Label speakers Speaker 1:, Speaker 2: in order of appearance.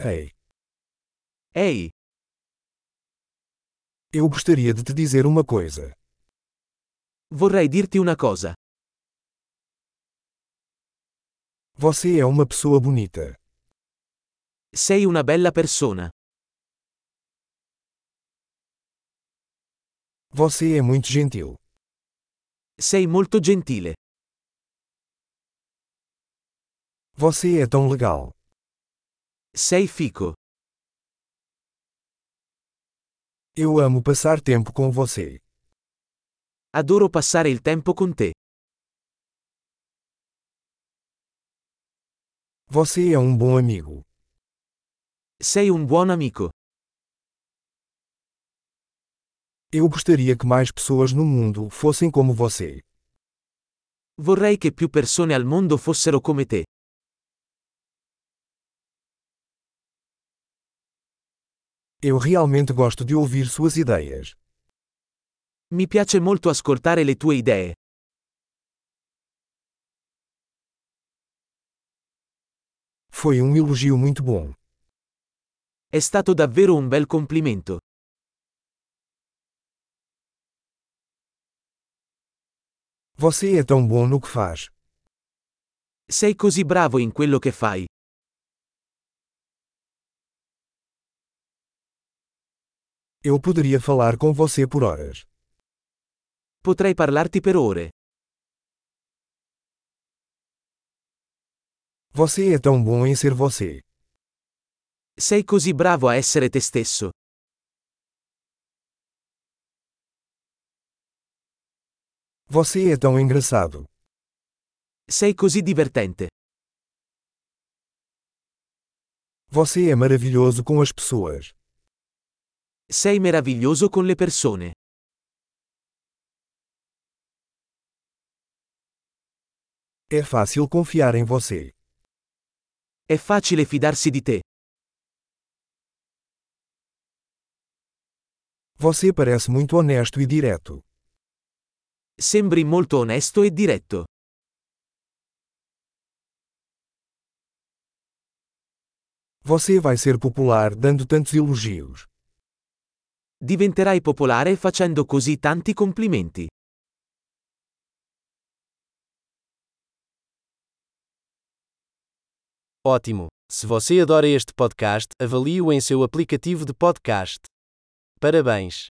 Speaker 1: Ei,
Speaker 2: Ehi,
Speaker 1: eu gostaria de te dizer uma coisa.
Speaker 2: vorrei dirti una cosa.
Speaker 1: Você é uma pessoa bonita.
Speaker 2: Sei una bella persona.
Speaker 1: Você é muito gentil.
Speaker 2: Sei molto gentile.
Speaker 1: Você é tão legal.
Speaker 2: Sei fico.
Speaker 1: Eu amo passar tempo com você.
Speaker 2: Adoro passare il tempo con te.
Speaker 1: Você é um bom amigo.
Speaker 2: Sei un buon amico.
Speaker 1: Eu gostaria que mais pessoas no mundo fossem como você.
Speaker 2: Vorrei che più persone al mondo fossero come te.
Speaker 1: Eu realmente gosto de ouvir suas ideias.
Speaker 2: Mi piace molto ascoltare le tue idee.
Speaker 1: Foi um elogio muito bom.
Speaker 2: È stato davvero un bel complimento.
Speaker 1: Você é tão bom no que faz.
Speaker 2: Sei così bravo in quello che fai.
Speaker 1: Eu poderia falar com você por horas.
Speaker 2: Potrei parlarti per ore.
Speaker 1: Você é tão bom em ser você.
Speaker 2: Sei così bravo a essere te stesso.
Speaker 1: Você é tão engraçado.
Speaker 2: Sei così divertente.
Speaker 1: Você é maravilhoso com as pessoas.
Speaker 2: Sei meraviglioso con le persone.
Speaker 1: É fácil confiar em você.
Speaker 2: È facile fidarsi di te.
Speaker 1: Você parece muito honesto e direto.
Speaker 2: Sembri molto onesto e diretto.
Speaker 1: Você vai ser popular dando tantos elogios.
Speaker 2: Diventerai popolare facendo così tanti complimenti.
Speaker 3: Ótimo! Se você adora este podcast, avalie-o em seu aplicativo de podcast. Parabéns!